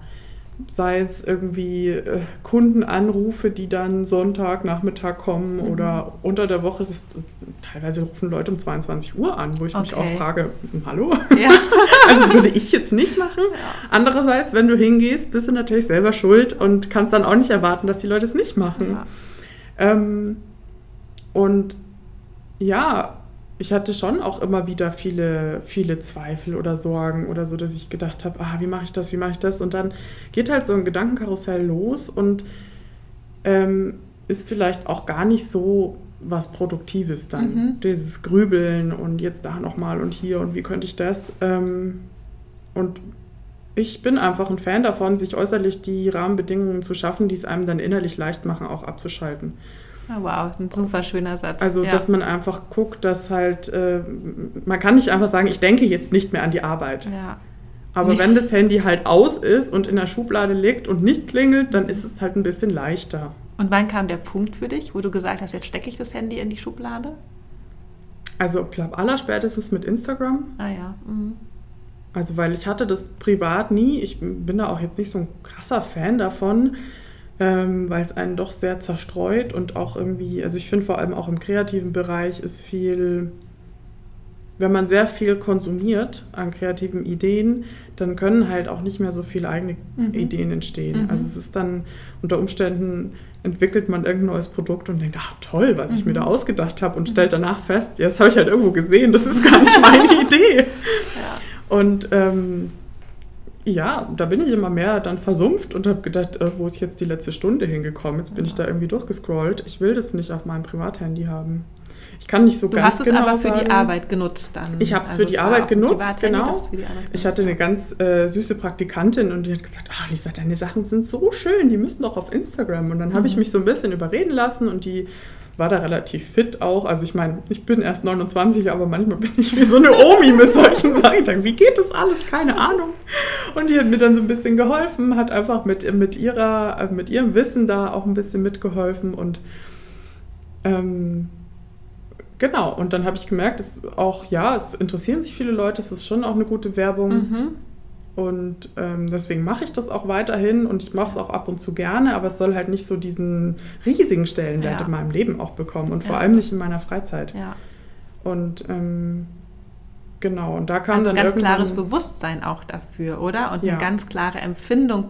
sei es irgendwie äh, Kundenanrufe, die dann Sonntagnachmittag kommen Mhm. oder unter der Woche ist es, teilweise rufen Leute um 22 Uhr an, wo ich mich Okay. auch frage, hm, hallo? Ja. Also würde ich jetzt nicht machen. Andererseits, wenn du hingehst, bist du natürlich selber schuld und kannst dann auch nicht erwarten, dass die Leute es nicht machen. Ja. Ähm, und ja, ich hatte schon auch immer wieder viele, viele Zweifel oder Sorgen oder so, dass ich gedacht habe, ah, wie mache ich das, wie mache ich das? Und dann geht halt so ein Gedankenkarussell los und ähm, ist vielleicht auch gar nicht so was Produktives dann. Mhm. Dieses Grübeln und jetzt da nochmal und hier und wie könnte ich das? Ähm, und ich bin einfach ein Fan davon, sich äußerlich die Rahmenbedingungen zu schaffen, die es einem dann innerlich leicht machen, auch abzuschalten. Oh, wow, ein super schöner Satz. Also, ja. dass man einfach guckt, dass halt, äh, man kann nicht einfach sagen, ich denke jetzt nicht mehr an die Arbeit. Ja. Aber Nee. wenn das Handy halt aus ist und in der Schublade liegt und nicht klingelt, dann ist es halt ein bisschen leichter. Und wann kam der Punkt für dich, wo du gesagt hast, jetzt stecke ich das Handy in die Schublade? Also, ich glaube, allerspätestens mit Instagram. Ah ja. Mhm. Also, weil ich hatte das privat nie. Ich bin da auch jetzt nicht so ein krasser Fan davon, ähm, weil es einen doch sehr zerstreut und auch irgendwie, also ich finde vor allem auch im kreativen Bereich ist viel, wenn man sehr viel konsumiert an kreativen Ideen, dann können halt auch nicht mehr so viele eigene Mhm. Ideen entstehen. Mhm. Also es ist dann unter Umständen entwickelt man irgendein neues Produkt und denkt, ach toll, was ich mir Mhm. da ausgedacht habe und stellt danach fest, ja, das habe ich halt irgendwo gesehen, das ist gar nicht meine Idee. Ja. Und ähm, ja, da bin ich immer mehr dann versumpft und habe gedacht, äh, wo ist jetzt die letzte Stunde hingekommen? Jetzt bin ich da irgendwie durchgescrollt. Ich will das nicht auf meinem Privathandy haben. Ich kann nicht so Du ganz hast es genau aber für die Arbeit genutzt dann. Also Ich für die es genutzt, Privathandy, genau. du für die Arbeit Ich genutzt hatte eine ganz äh, süße Praktikantin und die hat gesagt, ah Lisa, deine Sachen sind so schön, die müssen doch auf Instagram. Und dann habe ich Mhm. mich so ein bisschen überreden lassen und die war da relativ fit auch. Also ich meine, ich bin erst 29, aber manchmal bin ich wie so eine Omi mit solchen Sachen. Wie geht das alles? Keine Ahnung. Und die hat mir dann so ein bisschen geholfen, hat einfach mit, mit, ihrer, äh, mit ihrem Wissen da auch ein bisschen mitgeholfen und ähm, genau. Und dann habe ich gemerkt, dass auch, ja, es interessieren sich viele Leute, es ist schon auch eine gute Werbung. Mhm. Und ähm, deswegen mache ich das auch weiterhin und ich mache es auch ab und zu gerne, aber es soll halt nicht so diesen riesigen Stellenwert Ja. in meinem Leben auch bekommen und vor Ja. allem nicht in meiner Freizeit. Ja. Und ähm, genau, und da kam Also dann ganz irgendwann, klares Bewusstsein auch dafür, oder? Und eine ganz klare Empfindung,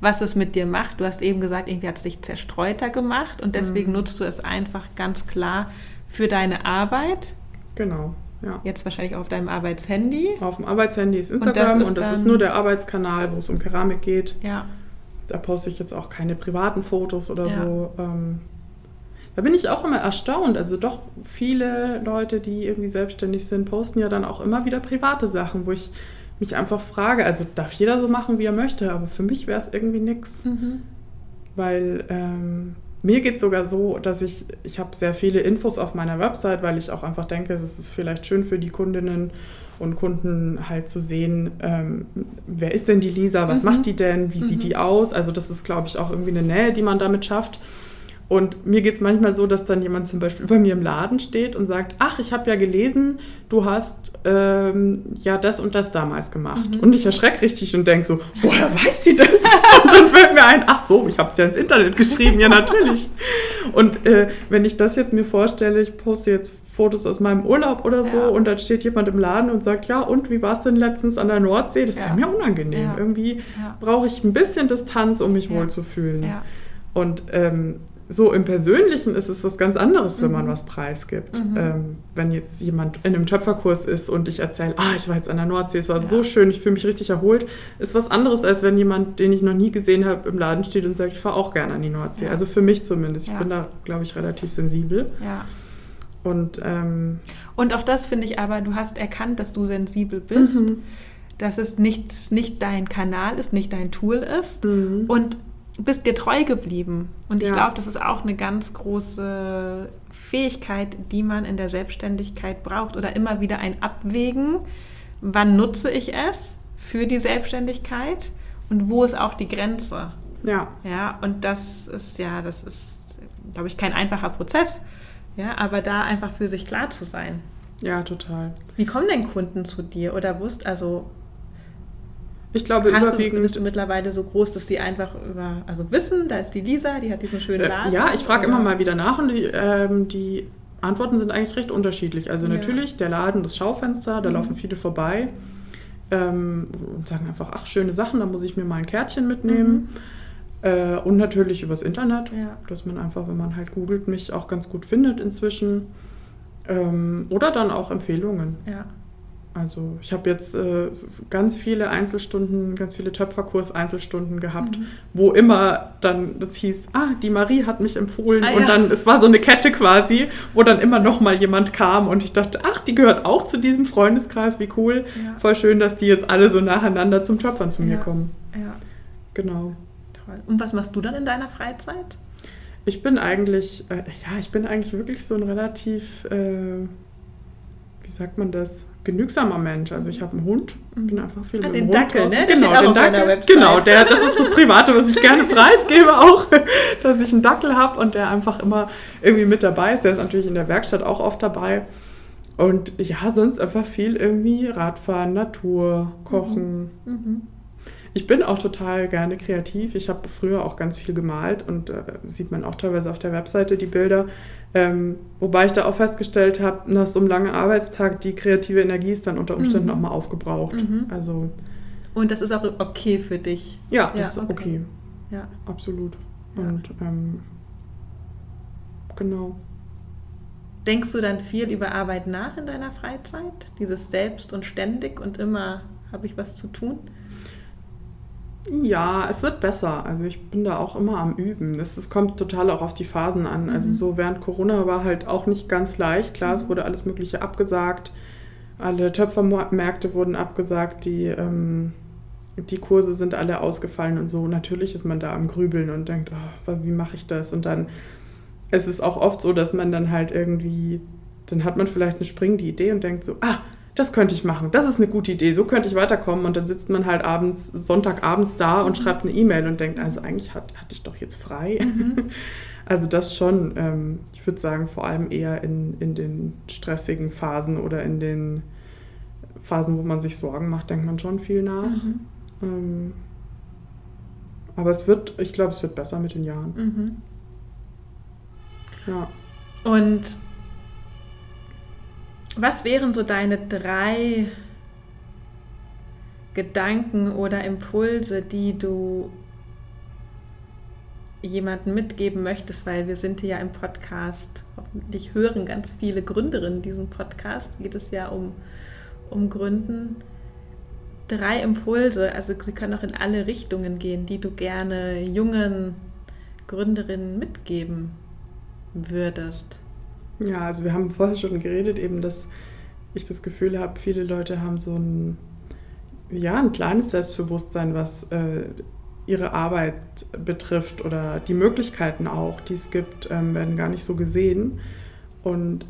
was es mit dir macht. Du hast eben gesagt, irgendwie hat es dich zerstreuter gemacht und deswegen Mhm. nutzt du es einfach ganz klar für deine Arbeit. Genau, ja. Jetzt wahrscheinlich auf deinem Arbeitshandy. Auf dem Arbeitshandy ist das Instagram ist und das ist, nur der Arbeitskanal, wo es um Keramik geht. Ja. Da poste ich jetzt auch keine privaten Fotos oder Ja. so. Ähm, da bin ich auch immer erstaunt. Also doch viele Leute, die irgendwie selbstständig sind, posten ja dann auch immer wieder private Sachen, wo ich mich einfach frage, also darf jeder so machen, wie er möchte, aber für mich wäre es irgendwie nix. Mhm. Weil ähm, mir geht es sogar so, dass ich, ich habe sehr viele Infos auf meiner Website, weil ich auch einfach denke, es ist vielleicht schön für die Kundinnen und Kunden halt zu sehen, ähm, wer ist denn die Lisa, was Mhm. macht die denn, wie Mhm. sieht die aus? Also das ist, glaube ich, auch irgendwie eine Nähe, die man damit schafft. Und mir geht es manchmal so, dass dann jemand zum Beispiel bei mir im Laden steht und sagt, ach, ich habe ja gelesen, du hast ähm, ja das und das damals gemacht. Mhm. Und ich erschrecke richtig und denke so, woher weiß sie das? Und dann fällt mir ein, ach so, ich habe es ja ins Internet geschrieben, ja natürlich. Und äh, wenn ich das jetzt mir vorstelle, ich poste jetzt Fotos aus meinem Urlaub oder so Ja. und dann steht jemand im Laden und sagt, ja und, wie war es denn letztens an der Nordsee? Das Ja. wäre mir unangenehm. Ja. Irgendwie brauche ich ein bisschen Distanz, um mich wohlzufühlen. Und ähm, so im Persönlichen ist es was ganz anderes, wenn man Mhm. was preisgibt. Mhm. Ähm, wenn jetzt jemand in einem Töpferkurs ist und ich erzähle, ah, ich war jetzt an der Nordsee, es war Ja. so schön, ich fühle mich richtig erholt, ist was anderes, als wenn jemand, den ich noch nie gesehen habe, im Laden steht und sagt, ich fahre auch gerne an die Nordsee. Ja. Also für mich zumindest. Ich Ja. bin da, glaube ich, relativ sensibel. ja. Und ähm, Und auch das finde ich aber, du hast erkannt, dass du sensibel bist, Mhm. dass es nicht, nicht dein Kanal ist, nicht dein Tool ist. Mhm. Und bist dir treu geblieben. Und ich Ja. glaube, das ist auch eine ganz große Fähigkeit, die man in der Selbstständigkeit braucht. Oder immer wieder ein Abwägen, wann nutze ich es für die Selbstständigkeit und wo ist auch die Grenze. Ja, Ja, und das ist ja, das ist, glaube ich, kein einfacher Prozess. Ja, aber da einfach für sich klar zu sein. ja, total. Wie kommen denn Kunden zu dir? Oder wusst, also Ich glaube hast du, überwiegend. bist du mittlerweile so groß, dass die einfach über, also wissen, da ist die Lisa, die hat diesen schönen Äh, Laden. ja, ich frage immer mal wieder nach und die, ähm, die Antworten sind eigentlich recht unterschiedlich. Also Ja. natürlich der Laden, das Schaufenster, da Mhm. laufen viele vorbei ähm, und sagen einfach, ach, schöne Sachen, da muss ich mir mal ein Kärtchen mitnehmen. Äh, und natürlich übers Internet, Ja. dass man einfach, wenn man halt googelt, mich auch ganz gut findet inzwischen. Ähm, oder dann auch Empfehlungen. Ja. Also ich habe jetzt äh, ganz viele Einzelstunden, ganz viele Töpferkurs-Einzelstunden gehabt, Mhm. wo immer dann das hieß, ah, die Marie hat mich empfohlen. Ah, und ja. dann, es war so eine Kette quasi, wo dann immer noch mal jemand kam und ich dachte, ach, die gehört auch zu diesem Freundeskreis, wie cool. Ja. Voll schön, dass die jetzt alle so nacheinander zum Töpfern zu mir Ja. kommen. ja, Genau. toll. Und was machst du dann in deiner Freizeit? Ich bin eigentlich, äh, ja, ich bin eigentlich wirklich so ein relativ, äh, wie sagt man das, genügsamer Mensch. Also ich habe einen Hund, bin einfach viel Ah, mit den dem Hund Dackel, draußen. ne? Der Genau, den Dackel. Genau, der, das ist das Private, was ich gerne preisgebe auch, dass ich einen Dackel habe und der einfach immer irgendwie mit dabei ist. Der ist natürlich in der Werkstatt auch oft dabei. Und ja, sonst einfach viel irgendwie Radfahren, Natur, Kochen. Mhm. Ich bin auch total gerne kreativ. Ich habe früher auch ganz viel gemalt und äh, sieht man auch teilweise auf der Webseite die Bilder. Ähm, wobei ich da auch festgestellt habe, nach so einem langen Arbeitstag, die kreative Energie ist dann unter Umständen Mhm. auch mal aufgebraucht. Mhm. Also Und das ist auch okay für dich. ja, Ja, das ist okay. okay. Ja. Absolut. Ja. Und ähm, genau. Denkst du dann viel über Arbeit nach in deiner Freizeit? Dieses selbst und ständig und immer habe ich was zu tun? Ja, es wird besser. Also ich bin da auch immer am Üben. Es, es kommt total auch auf die Phasen an. Also Mhm. so während Corona war halt auch nicht ganz leicht. Klar, es wurde alles Mögliche abgesagt. Alle Töpfermärkte wurden abgesagt. Die, ähm, die Kurse sind alle ausgefallen und so. Natürlich ist man da am Grübeln und denkt, oh, wie mache ich das? Und dann es ist auch oft so, dass man dann halt irgendwie, dann hat man vielleicht eine springende Idee und denkt so, ah, das könnte ich machen, das ist eine gute Idee, so könnte ich weiterkommen. Und dann sitzt man halt abends, Sonntagabends da und schreibt eine E-Mail und denkt, also eigentlich hat, hatte ich doch jetzt frei. Also das schon, ähm, ich würde sagen, vor allem eher in, in den stressigen Phasen oder in den Phasen, wo man sich Sorgen macht, denkt man schon viel nach. Mhm. Ähm, aber es wird, ich glaube, es wird besser mit den Jahren. Mhm. Ja. Und was wären so deine drei Gedanken oder Impulse, die du jemandem mitgeben möchtest, weil wir sind hier ja im Podcast, hoffentlich hören ganz viele Gründerinnen diesen Podcast, geht es ja um, um Gründen. Drei Impulse, also sie können auch in alle Richtungen gehen, die du gerne jungen Gründerinnen mitgeben würdest. Ja, also wir haben vorher schon geredet, eben, dass ich das Gefühl habe, viele Leute haben so ein, ja, ein kleines Selbstbewusstsein, was äh, ihre Arbeit betrifft oder die Möglichkeiten auch, die es gibt, ähm, werden gar nicht so gesehen. Und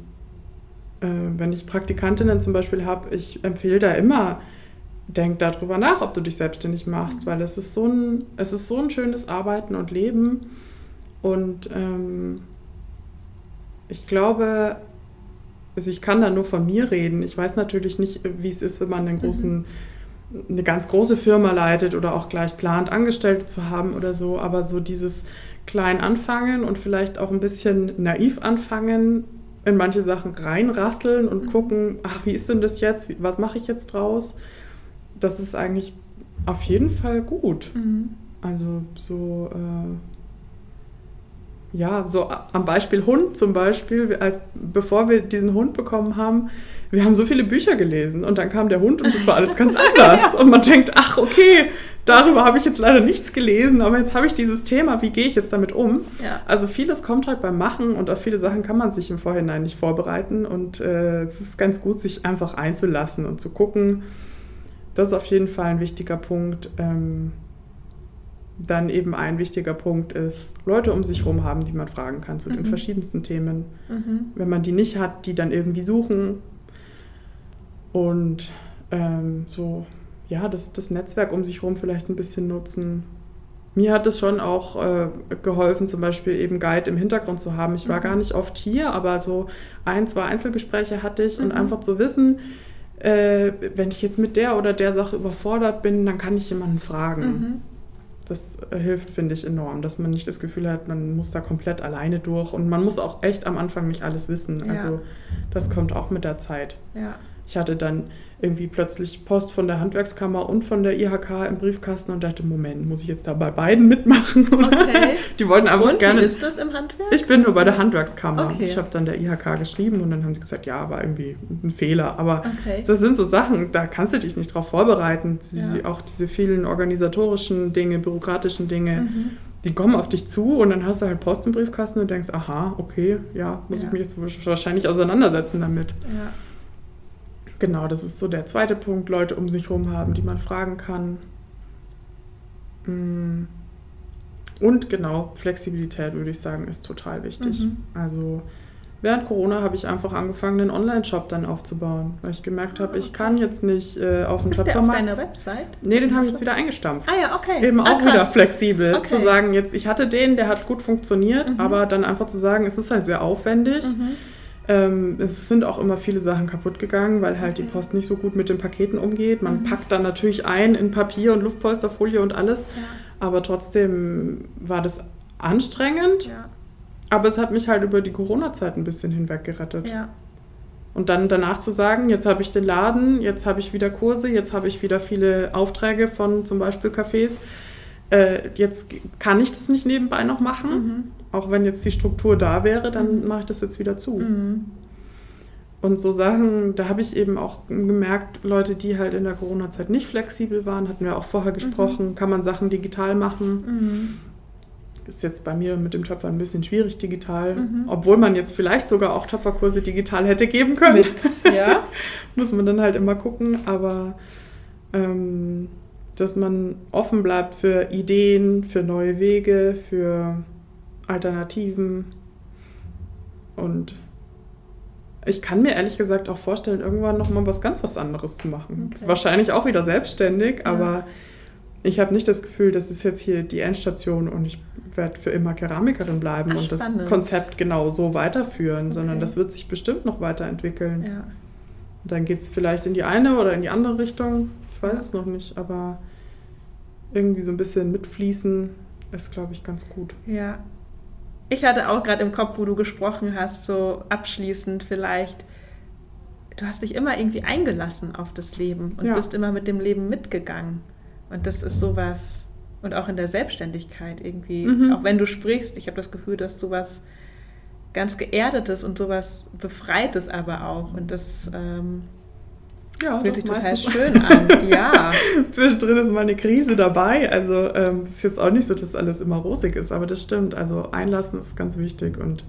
äh, wenn ich Praktikantinnen zum Beispiel habe, ich empfehle da immer, denk darüber nach, ob du dich selbstständig machst, weil es ist so ein, es ist so ein schönes Arbeiten und Leben. Und ähm, ich glaube, also ich kann da nur von mir reden. Ich weiß natürlich nicht, wie es ist, wenn man einen großen, eine ganz große Firma leitet oder auch gleich plant, Angestellte zu haben oder so. Aber so dieses klein anfangen und vielleicht auch ein bisschen naiv anfangen, in manche Sachen reinrasseln und Mhm. gucken, ach, wie ist denn das jetzt? Was mache ich jetzt draus? Das ist eigentlich auf jeden Fall gut. Mhm. Also so, äh, ja, so am Beispiel Hund zum Beispiel, als, bevor wir diesen Hund bekommen haben, wir haben so viele Bücher gelesen und dann kam der Hund und das war alles ganz anders. Und man denkt, ach okay, darüber habe ich jetzt leider nichts gelesen, aber jetzt habe ich dieses Thema, wie gehe ich jetzt damit um? Ja. Also vieles kommt halt beim Machen und auf viele Sachen kann man sich im Vorhinein nicht vorbereiten und äh, es ist ganz gut, sich einfach einzulassen und zu gucken. Das ist auf jeden Fall ein wichtiger Punkt. Ähm, dann eben ein wichtiger Punkt ist, Leute um sich herum haben, die man fragen kann zu mhm. den verschiedensten Themen. Mhm. Wenn man die nicht hat, die dann irgendwie suchen. Und ähm, so, ja, das, das Netzwerk um sich herum vielleicht ein bisschen nutzen. Mir hat es schon auch äh, geholfen, zum Beispiel eben Guide im Hintergrund zu haben. Ich war mhm. gar nicht oft hier, aber so ein, zwei Einzelgespräche hatte ich und mhm. einfach zu wissen, äh, wenn ich jetzt mit der oder der Sache überfordert bin, dann kann ich jemanden fragen. Das hilft, finde ich, enorm, dass man nicht das Gefühl hat, man muss da komplett alleine durch und man muss auch echt am Anfang nicht alles wissen. Ja. Also das kommt auch mit der Zeit. Ja. Ich hatte dann irgendwie plötzlich Post von der Handwerkskammer und von der IHK im Briefkasten und dachte, Moment, muss ich jetzt da bei beiden mitmachen? Okay. Die wollten einfach und, gerne. Wie ist das im Handwerk? Ich bin nur bei der Handwerkskammer. Okay. Ich habe dann der IHK geschrieben und dann haben sie gesagt, ja, war irgendwie ein Fehler. Aber okay. das sind so Sachen, da kannst du dich nicht drauf vorbereiten. Ja. Auch diese vielen organisatorischen Dinge, bürokratischen Dinge. Mhm die kommen auf dich zu und dann hast du halt Post im Briefkasten und denkst, aha, okay, ja, muss ja. ich mich jetzt wahrscheinlich auseinandersetzen damit. Ja. Genau, das ist so der zweite Punkt, Leute um sich herum haben, die man fragen kann. Mm. Und genau, Flexibilität würde ich sagen, ist total wichtig. Mhm. Also während Corona habe ich einfach angefangen, einen Online-Shop dann aufzubauen, weil ich gemerkt habe, ich kann jetzt nicht äh, auf den Töpfermarkt... Ist auf deiner Website? Nee, den habe ich jetzt wieder eingestampft. Ah ja, okay. Eben ah, auch krass. wieder flexibel. Okay. Zu sagen, jetzt, ich hatte den, der hat gut funktioniert, mhm. aber dann einfach zu sagen, es ist halt sehr aufwendig. Mhm ähm, es sind auch immer viele Sachen kaputt gegangen, weil halt die Post nicht so gut mit den Paketen umgeht. Man mhm. packt dann natürlich ein in Papier und Luftpolsterfolie und alles. Ja. Aber trotzdem war das anstrengend. Ja. Aber es hat mich halt über die Corona-Zeit ein bisschen hinweg gerettet. Ja. Und dann danach zu sagen, jetzt habe ich den Laden, jetzt habe ich wieder Kurse, jetzt habe ich wieder viele Aufträge von zum Beispiel Cafés. Äh, jetzt kann ich das nicht nebenbei noch machen. Mhm auch wenn jetzt die Struktur da wäre, dann mhm. mache ich das jetzt wieder zu. Mhm. Und so Sachen, da habe ich eben auch gemerkt, Leute, die halt in der Corona-Zeit nicht flexibel waren, hatten wir auch vorher gesprochen, mhm. kann man Sachen digital machen. Mhm. Ist jetzt bei mir mit dem Töpfer ein bisschen schwierig digital, mhm. obwohl man jetzt vielleicht sogar auch Töpferkurse digital hätte geben können. Mit, ja. Muss man dann halt immer gucken, aber ähm, dass man offen bleibt für Ideen, für neue Wege, für Alternativen. Und ich kann mir ehrlich gesagt auch vorstellen, irgendwann nochmal was ganz was anderes zu machen. Okay. Wahrscheinlich auch wieder selbstständig, ja. aber ich habe nicht das Gefühl, das ist jetzt hier die Endstation und ich werde für immer Keramikerin bleiben Ach, und das Konzept genau so weiterführen, okay. sondern das wird sich bestimmt noch weiterentwickeln. Ja. Dann geht es vielleicht in die eine oder in die andere Richtung. Ich weiß es noch nicht, aber irgendwie so ein bisschen mitfließen ist, glaube ich, ganz gut. Ja, ich hatte auch gerade im Kopf, wo du gesprochen hast, so abschließend vielleicht, du hast dich immer irgendwie eingelassen auf das Leben und ja. bist immer mit dem Leben mitgegangen. Und das ist sowas, und auch in der Selbstständigkeit irgendwie, mhm. auch wenn du sprichst, ich habe das Gefühl, dass du was ganz Geerdetes und sowas Befreites aber auch. Und das ähm, ja, Fühlt sich total schön an, ja. Zwischendrin ist mal eine Krise dabei. Also ähm, ist jetzt auch nicht so, dass alles immer rosig ist, aber das stimmt. Also einlassen ist ganz wichtig und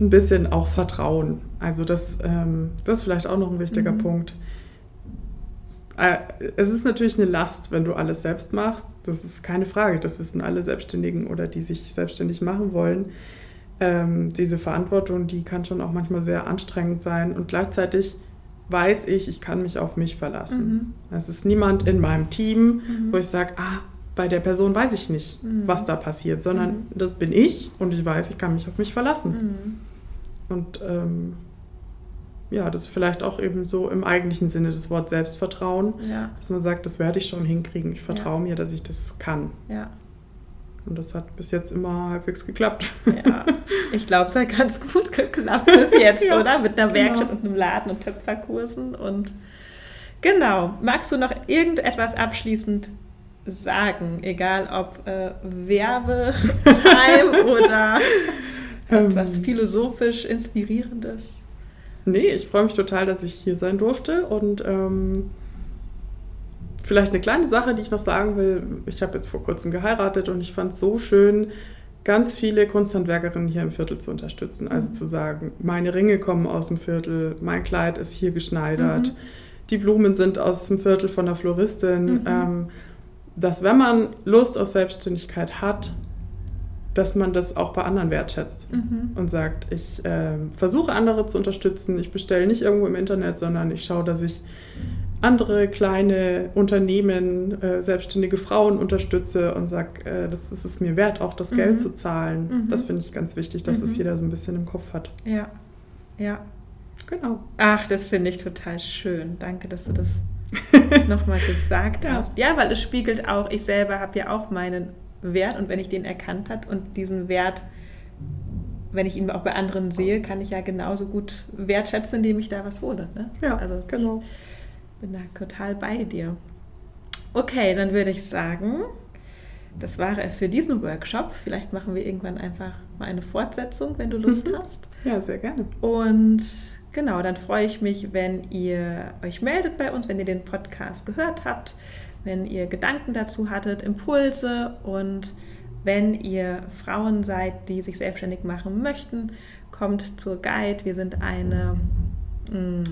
ein bisschen auch Vertrauen. Also das, ähm, das ist vielleicht auch noch ein wichtiger mhm. Punkt. Äh, es ist natürlich eine Last, wenn du alles selbst machst. Das ist keine Frage. Das wissen alle Selbstständigen oder die sich selbstständig machen wollen. Ähm, diese Verantwortung, die kann schon auch manchmal sehr anstrengend sein und gleichzeitig weiß ich, ich kann mich auf mich verlassen. Mhm. Es ist niemand in meinem Team, mhm. wo ich sage, ah, bei der Person weiß ich nicht, mhm. was da passiert, sondern mhm. das bin ich und ich weiß, ich kann mich auf mich verlassen. Mhm. Und ähm, ja, das ist vielleicht auch eben so im eigentlichen Sinne das Wort Selbstvertrauen, ja. dass man sagt, das werde ich schon hinkriegen. Ich vertraue ja. mir, dass ich das kann. Ja. Und das hat bis jetzt immer halbwegs geklappt. Ja, ich glaube, es hat ganz gut geklappt bis jetzt, ja, oder? Mit einer Werkstatt genau. und einem Laden und Töpferkursen. Und genau, magst du noch irgendetwas abschließend sagen? Egal ob äh, Werbetime oder etwas ähm. philosophisch Inspirierendes? Nee, ich freue mich total, dass ich hier sein durfte und ähm, vielleicht eine kleine Sache, die ich noch sagen will. Ich habe jetzt vor kurzem geheiratet und ich fand es so schön, ganz viele Kunsthandwerkerinnen hier im Viertel zu unterstützen. Also mhm. zu sagen, meine Ringe kommen aus dem Viertel, mein Kleid ist hier geschneidert, mhm. die Blumen sind aus dem Viertel von der Floristin. Mhm. Ähm, dass wenn man Lust auf Selbstständigkeit hat, dass man das auch bei anderen wertschätzt mhm. und sagt, ich äh, versuche andere zu unterstützen, ich bestelle nicht irgendwo im Internet, sondern ich schaue, dass ich andere kleine Unternehmen, äh, selbstständige Frauen unterstütze und sage, äh, das ist es mir wert, auch das mhm. Geld zu zahlen. Mhm. Das finde ich ganz wichtig, dass es mhm. jeder so ein bisschen im Kopf hat. Ja, ja. Genau. Ach, das finde ich total schön. Danke, dass du das nochmal gesagt ja. hast. Ja, weil es spiegelt auch, ich selber habe ja auch meinen Wert und wenn ich den erkannt habe und diesen Wert, wenn ich ihn auch bei anderen sehe, kann ich ja genauso gut wertschätzen, indem ich da was hole. Ne? Ja, also genau. Ich bin da total bei dir. Okay, dann würde ich sagen, das war es für diesen Workshop. Vielleicht machen wir irgendwann einfach mal eine Fortsetzung, wenn du Lust hast. Ja, sehr gerne. Und genau, dann freue ich mich, wenn ihr euch meldet bei uns, wenn ihr den Podcast gehört habt wenn ihr Gedanken dazu hattet, Impulse und wenn ihr Frauen seid, die sich selbstständig machen möchten, kommt zur Guide. Wir sind eine, mm,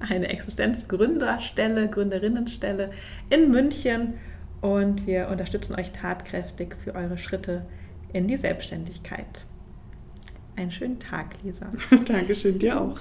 eine Existenzgründerstelle, Gründerinnenstelle in München und wir unterstützen euch tatkräftig für eure Schritte in die Selbstständigkeit. Einen schönen Tag, Lisa. Dankeschön, dir auch.